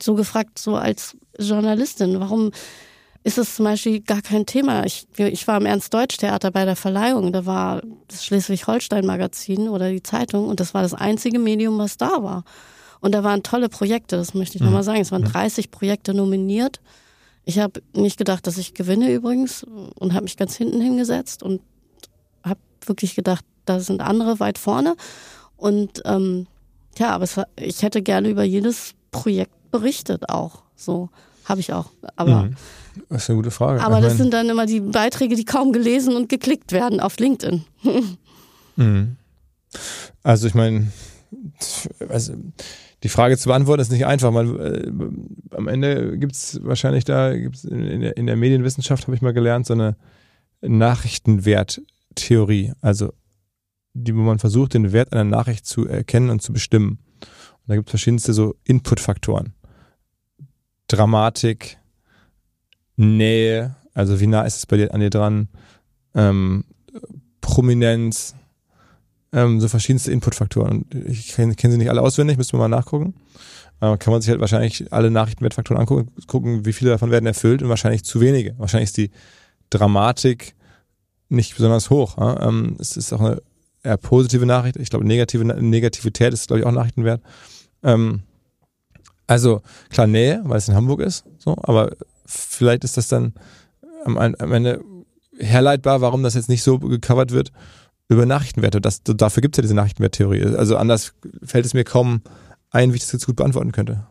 so gefragt, so als Journalistin. Warum ist es zum Beispiel gar kein Thema. Ich, ich war im Ernst-Deutsch-Theater bei der Verleihung. Da war das Schleswig-Holstein-Magazin oder die Zeitung und das war das einzige Medium, was da war. Und da waren tolle Projekte, das möchte ich mhm. nochmal sagen. Es waren 30 mhm. Projekte nominiert. Ich habe nicht gedacht, dass ich gewinne übrigens und habe mich ganz hinten hingesetzt und habe wirklich gedacht, da sind andere weit vorne. Und ähm, ja, aber war, ich hätte gerne über jedes Projekt berichtet auch. So habe ich auch. Aber
mhm. Das ist eine gute Frage.
Aber ich das sind dann immer die Beiträge, die kaum gelesen und geklickt werden auf LinkedIn.
mhm. Also ich meine, also die Frage zu beantworten ist nicht einfach. Man, äh, am Ende gibt es wahrscheinlich da, gibt's in, der, in der Medienwissenschaft habe ich mal gelernt, so eine Nachrichtenwerttheorie. Also die, wo man versucht, den Wert einer Nachricht zu erkennen und zu bestimmen. Und da gibt es verschiedenste so Inputfaktoren. Dramatik, Nähe, also wie nah ist es bei dir an dir dran, ähm, Prominenz, ähm, so verschiedenste Inputfaktoren. Ich kenne kenn sie nicht alle auswendig, müssen wir mal nachgucken. Aber kann man sich halt wahrscheinlich alle Nachrichtenwertfaktoren angucken, gucken, wie viele davon werden erfüllt und wahrscheinlich zu wenige. Wahrscheinlich ist die Dramatik nicht besonders hoch. Ja? Ähm, es ist auch eine eher positive Nachricht. Ich glaube, negative Negativität ist, glaube ich, auch Nachrichtenwert. Ähm, also klar Nähe, weil es in Hamburg ist, so, aber vielleicht ist das dann am, am Ende herleitbar, warum das jetzt nicht so gecovert wird über Nachrichtenwerte. Das, dafür gibt es ja diese Nachrichtenwerttheorie. Also anders fällt es mir kaum ein, wie ich das jetzt gut beantworten könnte.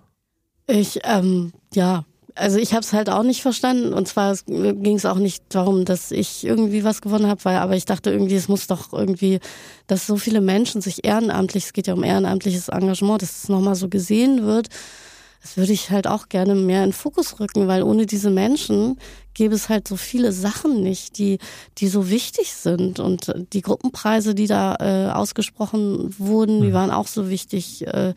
Ich, ähm, ja, also ich habe es halt auch nicht verstanden. Und zwar ging es auch nicht darum, dass ich irgendwie was gewonnen habe, weil aber ich dachte irgendwie, es muss doch irgendwie, dass so viele Menschen sich ehrenamtlich, es geht ja um ehrenamtliches Engagement, dass es nochmal so gesehen wird das würde ich halt auch gerne mehr in Fokus rücken, weil ohne diese Menschen gäbe es halt so viele Sachen nicht, die, die so wichtig sind. Und die Gruppenpreise, die da äh, ausgesprochen wurden, die mhm. waren auch so wichtig, äh,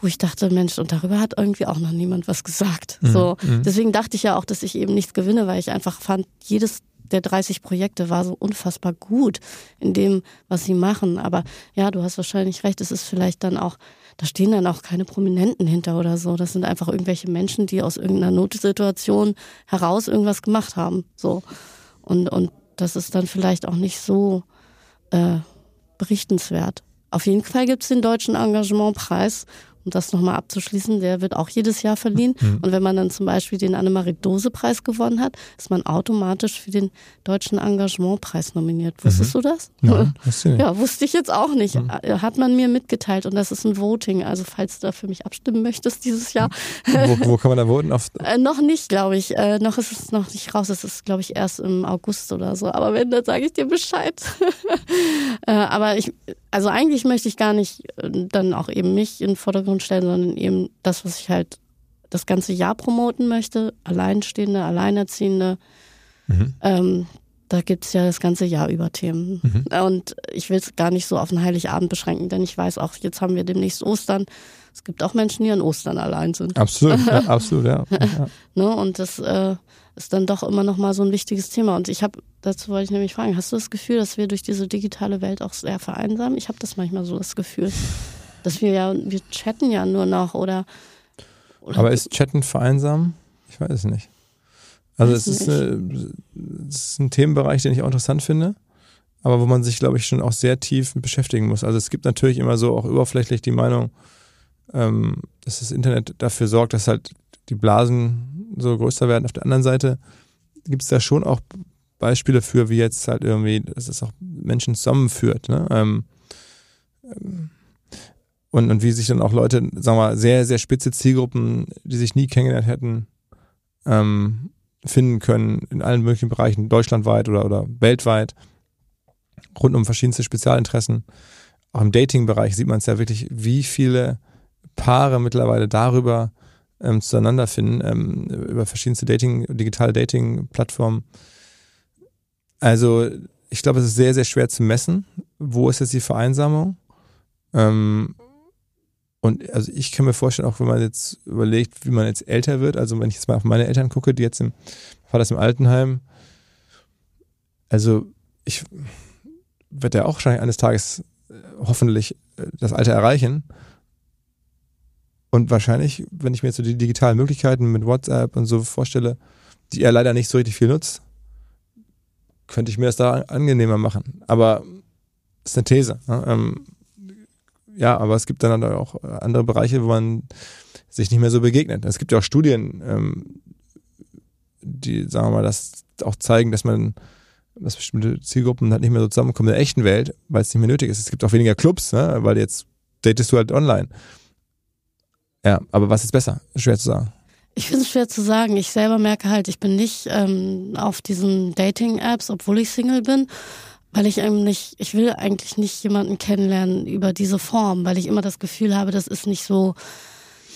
wo ich dachte, Mensch, und darüber hat irgendwie auch noch niemand was gesagt. Mhm. So, mhm. deswegen dachte ich ja auch, dass ich eben nichts gewinne, weil ich einfach fand, jedes der 30 Projekte war so unfassbar gut in dem, was sie machen. Aber ja, du hast wahrscheinlich recht, es ist vielleicht dann auch da stehen dann auch keine Prominenten hinter oder so. Das sind einfach irgendwelche Menschen, die aus irgendeiner Notsituation heraus irgendwas gemacht haben. So. Und, und das ist dann vielleicht auch nicht so äh, berichtenswert. Auf jeden Fall gibt es den Deutschen Engagementpreis um das nochmal abzuschließen, der wird auch jedes Jahr verliehen. Mhm. Und wenn man dann zum Beispiel den Annemarie-Dose-Preis gewonnen hat, ist man automatisch für den Deutschen Engagementpreis nominiert. Wusstest mhm. du das?
Ja,
ja, wusste ich jetzt auch nicht. Mhm. Äh, hat man mir mitgeteilt und das ist ein Voting. Also falls du da für mich abstimmen möchtest dieses Jahr.
Wo, wo kann man da voten?
Äh, noch nicht, glaube ich. Äh, noch ist es noch nicht raus. Es ist, glaube ich, erst im August oder so. Aber wenn, dann sage ich dir Bescheid. äh, aber ich, also eigentlich möchte ich gar nicht äh, dann auch eben mich in den Vordergrund stellen, sondern eben das, was ich halt das ganze Jahr promoten möchte, Alleinstehende, Alleinerziehende. Mhm. Ähm, da gibt es ja das ganze Jahr über Themen. Mhm. Und ich will es gar nicht so auf den Heiligabend beschränken, denn ich weiß auch, jetzt haben wir demnächst Ostern. Es gibt auch Menschen, die an Ostern allein sind.
Absolut, ja, absolut, ja. ja.
ne, und das äh, ist dann doch immer noch mal so ein wichtiges Thema. Und ich habe, dazu wollte ich nämlich fragen, hast du das Gefühl, dass wir durch diese digitale Welt auch sehr vereinsamen? Ich habe das manchmal so das Gefühl, dass wir ja, wir chatten ja nur noch oder.
oder Aber ist Chatten vereinsam? Ich weiß es nicht. Also es ist, eine, es ist ein Themenbereich, den ich auch interessant finde, aber wo man sich, glaube ich, schon auch sehr tief beschäftigen muss. Also es gibt natürlich immer so auch überflächlich die Meinung, ähm, dass das Internet dafür sorgt, dass halt die Blasen so größer werden. Auf der anderen Seite gibt es da schon auch Beispiele für, wie jetzt halt irgendwie, dass es auch Menschen zusammenführt. Ne? Ähm, ähm, und, und wie sich dann auch Leute, sagen wir mal, sehr, sehr spitze Zielgruppen, die sich nie kennengelernt hätten, ähm, finden können in allen möglichen Bereichen, deutschlandweit oder, oder weltweit, rund um verschiedenste Spezialinteressen. Auch im Dating-Bereich sieht man es ja wirklich, wie viele Paare mittlerweile darüber ähm, zueinander finden, ähm, über verschiedenste Dating, digitale Dating-Plattformen. Also ich glaube, es ist sehr, sehr schwer zu messen, wo ist jetzt die Vereinsamung. Ähm, und also ich kann mir vorstellen, auch wenn man jetzt überlegt, wie man jetzt älter wird, also wenn ich jetzt mal auf meine Eltern gucke, die jetzt im, war das im Altenheim, also ich werde ja auch wahrscheinlich eines Tages äh, hoffentlich äh, das Alter erreichen. Und wahrscheinlich, wenn ich mir jetzt so die digitalen Möglichkeiten mit WhatsApp und so vorstelle, die er leider nicht so richtig viel nutzt, könnte ich mir das da angenehmer machen. Aber ist eine These. Ne? Ähm, ja, aber es gibt dann halt auch andere Bereiche, wo man sich nicht mehr so begegnet. Es gibt ja auch Studien, ähm, die, sagen wir mal, das auch zeigen, dass man, dass bestimmte Zielgruppen halt nicht mehr so zusammenkommen in der echten Welt, weil es nicht mehr nötig ist. Es gibt auch weniger Clubs, ne? weil jetzt datest du halt online. Ja, aber was ist besser? Schwer zu sagen.
Ich finde es schwer zu sagen. Ich selber merke halt, ich bin nicht ähm, auf diesen Dating-Apps, obwohl ich Single bin, weil ich eben nicht, ich will eigentlich nicht jemanden kennenlernen über diese Form, weil ich immer das Gefühl habe, das ist nicht so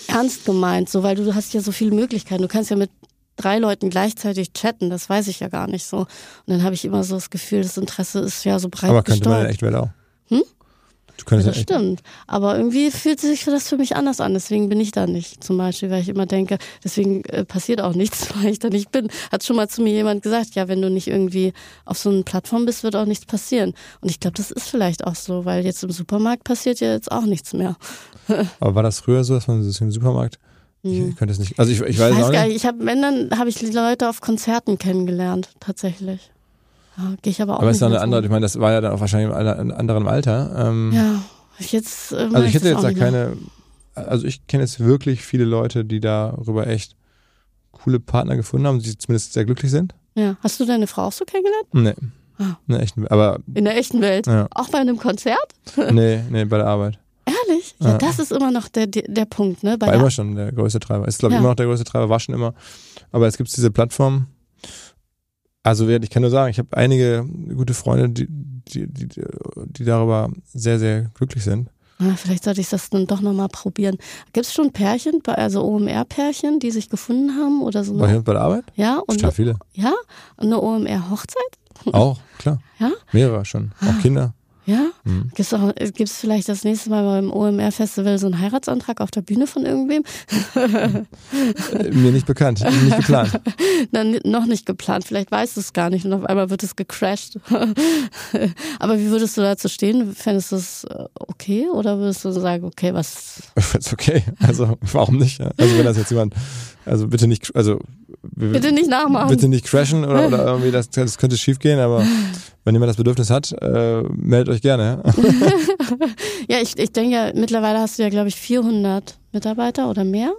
ernst gemeint, so, weil du hast ja so viele Möglichkeiten. Du kannst ja mit drei Leuten gleichzeitig chatten, das weiß ich ja gar nicht so. Und dann habe ich immer so das Gefühl, das Interesse ist ja so breit
Aber könnte gestreut. man in echt auch. Hm?
Du ja, das ja stimmt. Aber irgendwie fühlt sich das für mich anders an. Deswegen bin ich da nicht. Zum Beispiel, weil ich immer denke, deswegen äh, passiert auch nichts, weil ich da nicht bin. Hat schon mal zu mir jemand gesagt, ja, wenn du nicht irgendwie auf so einer Plattform bist, wird auch nichts passieren. Und ich glaube, das ist vielleicht auch so, weil jetzt im Supermarkt passiert ja jetzt auch nichts mehr.
Aber war das früher so, dass man das im Supermarkt ich, hm. könnte es nicht. Also ich, ich,
ich
weiß,
weiß
auch
gar nicht. Ich habe, wenn dann habe ich Leute auf Konzerten kennengelernt, tatsächlich. Ja, Gehe ich aber auch.
Aber
es
ist eine andere. Ich meine, das war ja dann auch wahrscheinlich im anderen Alter.
Ähm, ja. Jetzt, äh,
also ich hätte jetzt da keine, also ich kenne jetzt wirklich viele Leute, die darüber echt coole Partner gefunden haben, die zumindest sehr glücklich sind.
Ja. Hast du deine Frau auch so kennengelernt?
Nee. Ah. In der echten, aber
in der echten Welt? Ja. Auch bei einem Konzert?
nee, nee, bei der Arbeit.
Ehrlich? Ja, ja, das ist immer noch der, der, der Punkt, ne?
Bei war immer schon der größte Treiber. Ist, glaube ich, ja. immer noch der größte Treiber, war schon immer. Aber jetzt gibt es diese Plattform. Also ich kann nur sagen, ich habe einige gute Freunde, die, die, die, die darüber sehr, sehr glücklich sind.
Ah, vielleicht sollte ich das dann doch nochmal probieren. Gibt es schon Pärchen, also OMR-Pärchen, die sich gefunden haben oder so?
Bei, bei der Arbeit?
Ja. Und
Total viele.
Ja? Und eine OMR-Hochzeit?
Auch, klar.
Ja?
Mehrere schon. Auch ah. Kinder.
Ja? Mhm. Gibt es vielleicht das nächste Mal beim OMR-Festival so einen Heiratsantrag auf der Bühne von irgendwem?
Äh, mir nicht bekannt, nicht geplant.
Dann noch nicht geplant, vielleicht weißt du es gar nicht und auf einmal wird es gecrashed. Aber wie würdest du dazu stehen? Fändest du es äh, okay oder würdest du sagen, okay, was?
Es okay. Also warum nicht? Also wenn das jetzt jemand, also bitte nicht, also
bitte nicht nachmachen.
Bitte nicht crashen oder, oder irgendwie, das, das könnte schief gehen, aber wenn jemand das Bedürfnis hat, äh, meldet euch gerne.
ja, ich, ich denke ja, mittlerweile hast du ja, glaube ich, 400 Mitarbeiter oder mehr.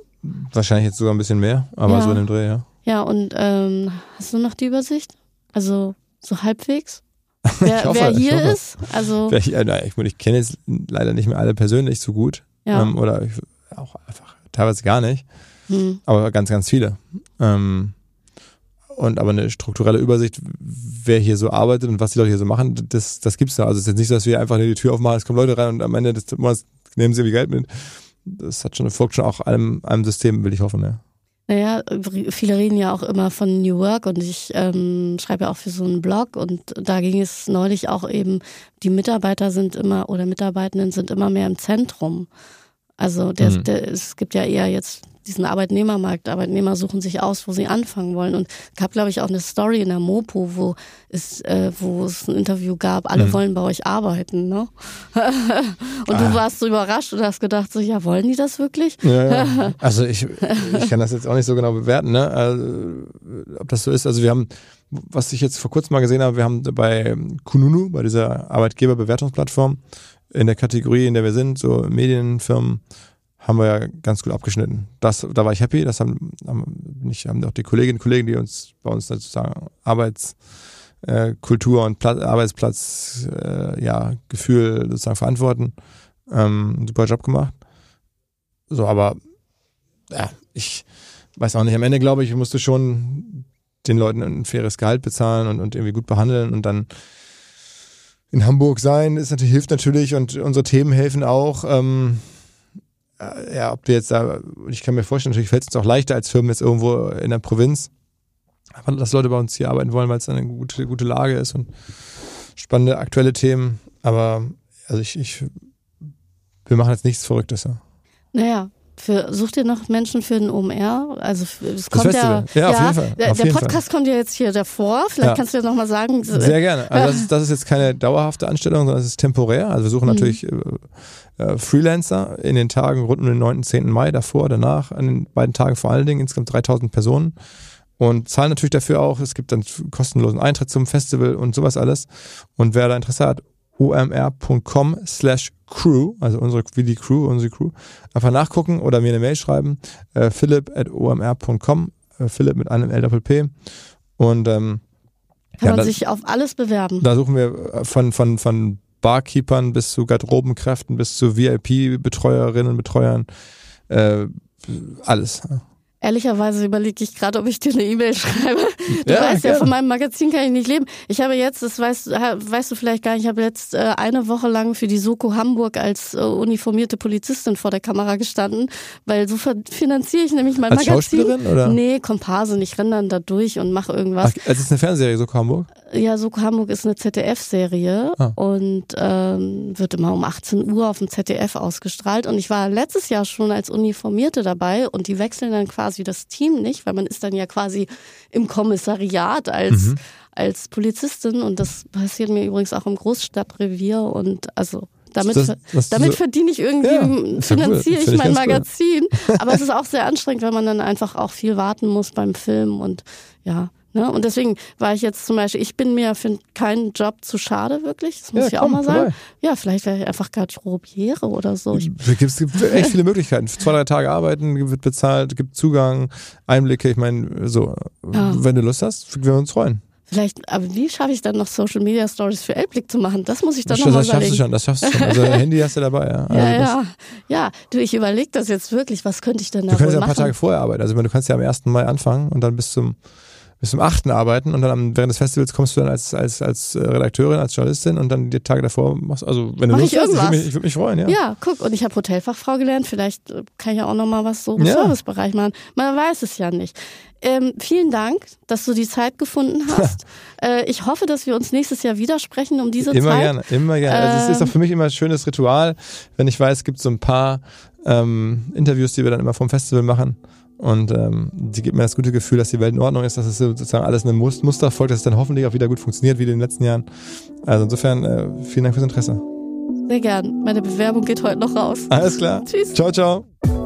Wahrscheinlich jetzt sogar ein bisschen mehr, aber ja. so in dem Dreh, ja.
Ja, und ähm, hast du noch die Übersicht? Also so halbwegs? Wer, hoffe, wer hier ist? Also
wer hier, na, ich, ich kenne jetzt leider nicht mehr alle persönlich so gut. Ja. Ähm, oder ich, auch einfach teilweise gar nicht. Hm. Aber ganz, ganz viele. Ähm, und aber eine strukturelle Übersicht, wer hier so arbeitet und was die Leute hier so machen, das, das gibt's da. Also es ist jetzt nicht so, dass wir einfach die Tür aufmachen, es kommen Leute rein und am Ende des Monats nehmen sie irgendwie Geld mit. Das hat schon, folgt schon auch einem, einem System, will ich hoffen, ja.
Naja, viele reden ja auch immer von New Work und ich ähm, schreibe ja auch für so einen Blog und da ging es neulich auch eben, die Mitarbeiter sind immer oder Mitarbeitenden sind immer mehr im Zentrum. Also der, mhm. der, es gibt ja eher jetzt diesen Arbeitnehmermarkt. Arbeitnehmer suchen sich aus, wo sie anfangen wollen. Und es gab, glaube ich, auch eine Story in der Mopo, wo es, äh, wo es ein Interview gab, alle mhm. wollen bei euch arbeiten. Ne? und ah. du warst so überrascht und hast gedacht, so, ja, wollen die das wirklich?
Ja, ja. Also ich, ich kann das jetzt auch nicht so genau bewerten, ne? Also, ob das so ist. Also wir haben was ich jetzt vor kurzem mal gesehen habe, wir haben bei Kununu, bei dieser Arbeitgeberbewertungsplattform, in der Kategorie, in der wir sind, so Medienfirmen, haben wir ja ganz gut abgeschnitten. Das, da war ich happy. Das haben, haben, nicht, haben auch die Kolleginnen und Kollegen, die uns bei uns sozusagen Arbeitskultur äh, und Platz, Arbeitsplatz, äh, ja, Gefühl sozusagen verantworten, ähm, super Job gemacht. So, aber ja, ich weiß auch nicht. Am Ende glaube ich, ich musste schon den Leuten ein faires Gehalt bezahlen und, und irgendwie gut behandeln und dann in Hamburg sein ist natürlich, hilft natürlich und unsere Themen helfen auch. Ähm, äh, ja, ob du jetzt da, ich kann mir vorstellen, natürlich fällt es uns auch leichter als Firmen jetzt irgendwo in der Provinz. Aber dass Leute bei uns hier arbeiten wollen, weil es eine gute, gute Lage ist und spannende aktuelle Themen. Aber also ich, ich wir machen jetzt nichts Verrücktes. Ja.
Naja, für, sucht ihr noch Menschen für den OMR? Also es kommt
ja, ja, auf jeden Fall.
der, der Podcast Fall. kommt ja jetzt hier davor. Vielleicht ja. kannst du ja nochmal sagen.
Sehr gerne. Also das ist, das ist jetzt keine dauerhafte Anstellung, sondern es ist temporär. Also wir suchen mhm. natürlich äh, äh, Freelancer in den Tagen rund um den 9. 10. Mai, davor, danach, an den beiden Tagen vor allen Dingen, insgesamt 3000 Personen und zahlen natürlich dafür auch. Es gibt dann kostenlosen Eintritt zum Festival und sowas alles. Und wer da Interesse hat, omr.com slash crew, also unsere, wie die Crew, unsere Crew, einfach nachgucken oder mir eine Mail schreiben, äh, philipp at omr.com, äh, Philipp mit einem LWP und ähm,
kann ja, man sich auf alles bewerben.
Da suchen wir äh, von, von, von Barkeepern bis zu Garderobenkräften bis zu VIP-Betreuerinnen und Betreuern, äh, alles.
Ehrlicherweise überlege ich gerade, ob ich dir eine E-Mail schreibe. Du ja, weißt gerne. ja, von meinem Magazin kann ich nicht leben. Ich habe jetzt, das weißt, weißt du vielleicht gar nicht, ich habe jetzt äh, eine Woche lang für die Soko Hamburg als äh, uniformierte Polizistin vor der Kamera gestanden, weil so finanziere ich nämlich mein
als
Magazin.
Schauspielerin oder?
Nee, Komparsen. Ich renne dann da durch und mache irgendwas.
Ach, es ist eine Fernsehserie, Soko Hamburg?
Ja, Soko Hamburg ist eine ZDF-Serie ah. und ähm, wird immer um 18 Uhr auf dem ZDF ausgestrahlt. Und ich war letztes Jahr schon als Uniformierte dabei und die wechseln dann quasi quasi das Team nicht, weil man ist dann ja quasi im Kommissariat als, mhm. als Polizistin und das passiert mir übrigens auch im Großstadtrevier und also damit, das, das damit so, verdiene ich irgendwie, ja, finanziere ich mein Magazin. Cool. Aber es ist auch sehr anstrengend, weil man dann einfach auch viel warten muss beim Film und ja. Ne? Und deswegen war ich jetzt zum Beispiel, ich bin mir für keinen Job zu schade, wirklich. Das muss ja, ich komm, auch mal sagen. Vorbei. Ja, vielleicht wäre ich einfach Garderobiere oder so.
Es gibt, gibt echt viele Möglichkeiten. Zwei, drei Tage arbeiten, wird bezahlt, gibt Zugang, Einblicke. Ich meine, so, ja. wenn du Lust hast, würden wir uns freuen.
Vielleicht, aber wie schaffe ich dann noch Social Media Stories für Elblick zu machen? Das muss ich dann nochmal
überlegen. Das schaffst du schon, das schaffst du schon. Also Handy hast du dabei, ja.
Also ja, ja. Ja, du, ich überlege das jetzt wirklich. Was könnte ich denn da
Du kannst
ja
ein paar
machen?
Tage vorher arbeiten. Also du kannst ja am 1. Mai anfangen und dann bis zum bis zum 8. arbeiten und dann am, während des Festivals kommst du dann als, als, als äh, Redakteurin, als Journalistin und dann die Tage davor machst, also wenn du
Mach Lust ich hast, ich würde
mich, ich würd mich freuen, ja.
Ja, guck, und ich habe Hotelfachfrau gelernt, vielleicht äh, kann ich ja auch nochmal was so im ja. Servicebereich machen. Man weiß es ja nicht. Ähm, vielen Dank, dass du die Zeit gefunden hast. äh, ich hoffe, dass wir uns nächstes Jahr widersprechen um diese
immer
Zeit.
Immer gerne, immer gerne. Ähm, also es ist auch für mich immer ein schönes Ritual, wenn ich weiß, es gibt so ein paar ähm, Interviews, die wir dann immer vom Festival machen. Und ähm, die gibt mir das gute Gefühl, dass die Welt in Ordnung ist, dass es sozusagen alles einem Muster folgt, dass es dann hoffentlich auch wieder gut funktioniert, wie in den letzten Jahren. Also insofern, äh, vielen Dank fürs Interesse.
Sehr gern. Meine Bewerbung geht heute noch raus.
Alles klar.
Tschüss.
Ciao, ciao.